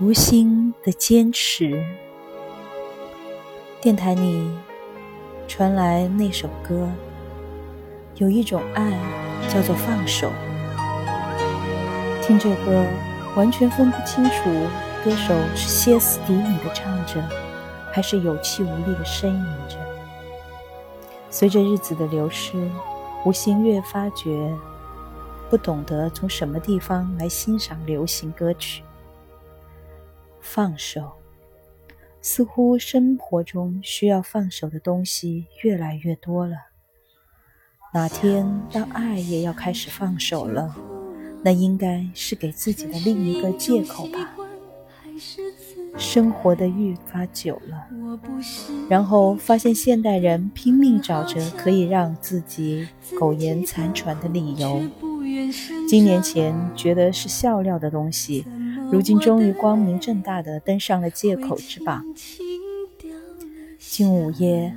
无心的坚持。电台里传来那首歌，有一种爱叫做放手。听这歌，完全分不清楚歌手是歇斯底里的唱着，还是有气无力的呻吟着。随着日子的流逝，吴昕越发觉不懂得从什么地方来欣赏流行歌曲。放手，似乎生活中需要放手的东西越来越多了。哪天当爱也要开始放手了，那应该是给自己的另一个借口吧。生活的愈发久了，然后发现现代人拼命找着可以让自己苟延残喘的理由。几年前觉得是笑料的东西。如今终于光明正大的登上了借口之榜。近午夜，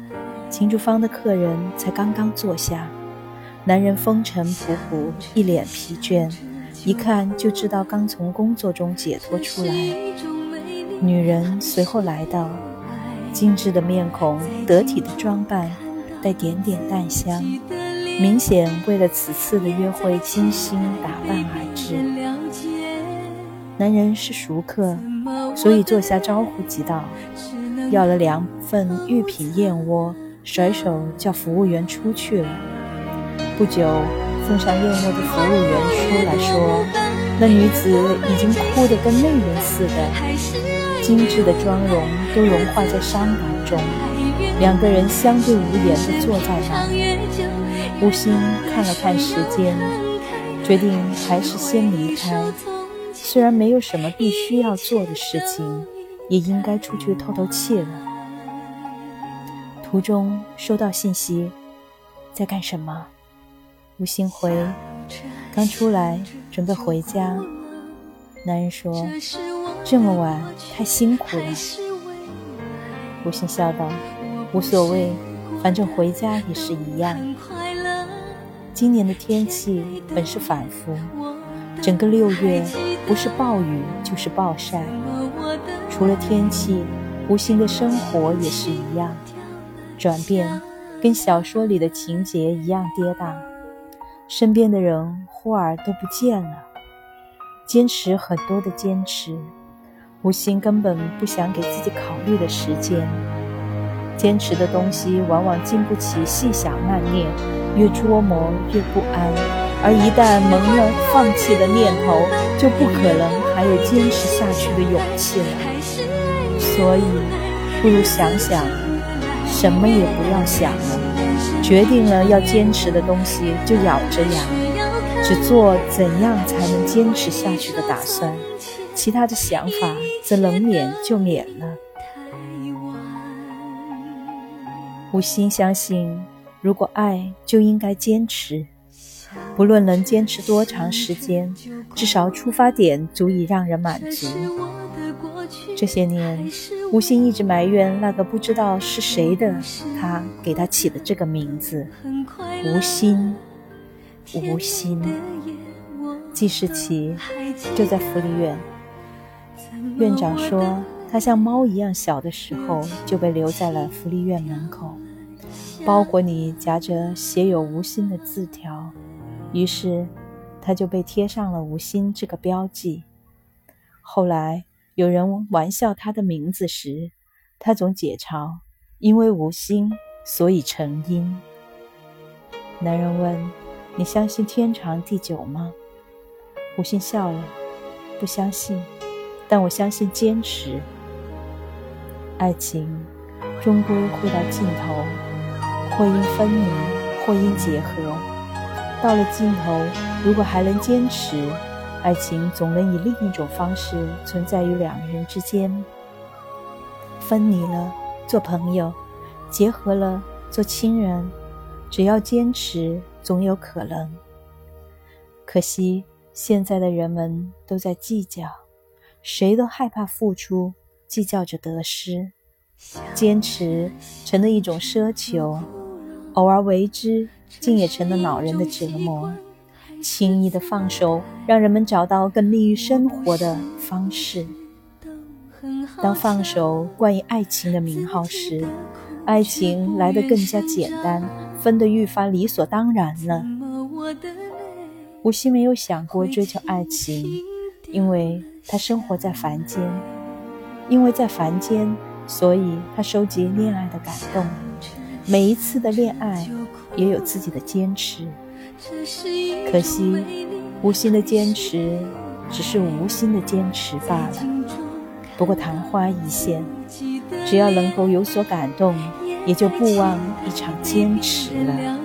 秦竹坊的客人才刚刚坐下，男人风尘仆仆，一脸疲倦，一看就知道刚从工作中解脱出来。女人随后来到，精致的面孔，得体的装扮，带点点淡香，明显为了此次的约会精心打扮而至。男人是熟客，所以坐下招呼即道，要了两份御品燕窝，甩手叫服务员出去了。不久，送上燕窝的服务员出来说，那女子已经哭得跟泪人似的，精致的妆容都融化在伤感中。两个人相对无言地坐在那里。吴昕看了看时间，决定还是先离开。虽然没有什么必须要做的事情，也应该出去透透气了。途中收到信息，在干什么？吴昕回：刚出来，准备回家。男人说：这么晚，太辛苦了。吴昕笑道：无所谓，反正回家也是一样。今年的天气本是反复。整个六月，不是暴雨就是暴晒。除了天气，无形的生活也是一样，转变，跟小说里的情节一样跌宕。身边的人忽而都不见了，坚持很多的坚持，无心根本不想给自己考虑的时间。坚持的东西往往经不起细想慢念，越琢磨越不安。而一旦萌了放弃的念头，就不可能还有坚持下去的勇气了。所以，不如想想，什么也不要想了。决定了要坚持的东西，就咬着牙，只做怎样才能坚持下去的打算。其他的想法，则能免就免了。无心相信，如果爱，就应该坚持。不论能坚持多长时间，至少出发点足以让人满足。这些年，吴昕一直埋怨那个不知道是谁的他给他起的这个名字——吴昕。吴昕，记事起就在福利院。院长说，他像猫一样小的时候就被留在了福利院门口，包裹里夹着写有吴昕的字条。于是，他就被贴上了“无心”这个标记。后来有人玩笑他的名字时，他总解嘲：“因为无心，所以成因。”男人问：“你相信天长地久吗？”无心笑了：“不相信，但我相信坚持。爱情终归会到尽头，或因分离，或因结合。”到了尽头，如果还能坚持，爱情总能以另一种方式存在于两人之间。分离了，做朋友；结合了，做亲人。只要坚持，总有可能。可惜现在的人们都在计较，谁都害怕付出，计较着得失，坚持成了一种奢求，偶尔为之。竟也成了恼人的折磨。轻易的放手，让人们找到更利于生活的方式。当放手关于爱情的名号时，爱情来得更加简单，分得愈发理所当然了。吴昕没有想过追求爱情，因为他生活在凡间，因为在凡间，所以他收集恋爱的感动。每一次的恋爱也有自己的坚持，可惜无心的坚持只是无心的坚持罢了。不过昙花一现，只要能够有所感动，也就不枉一场坚持了。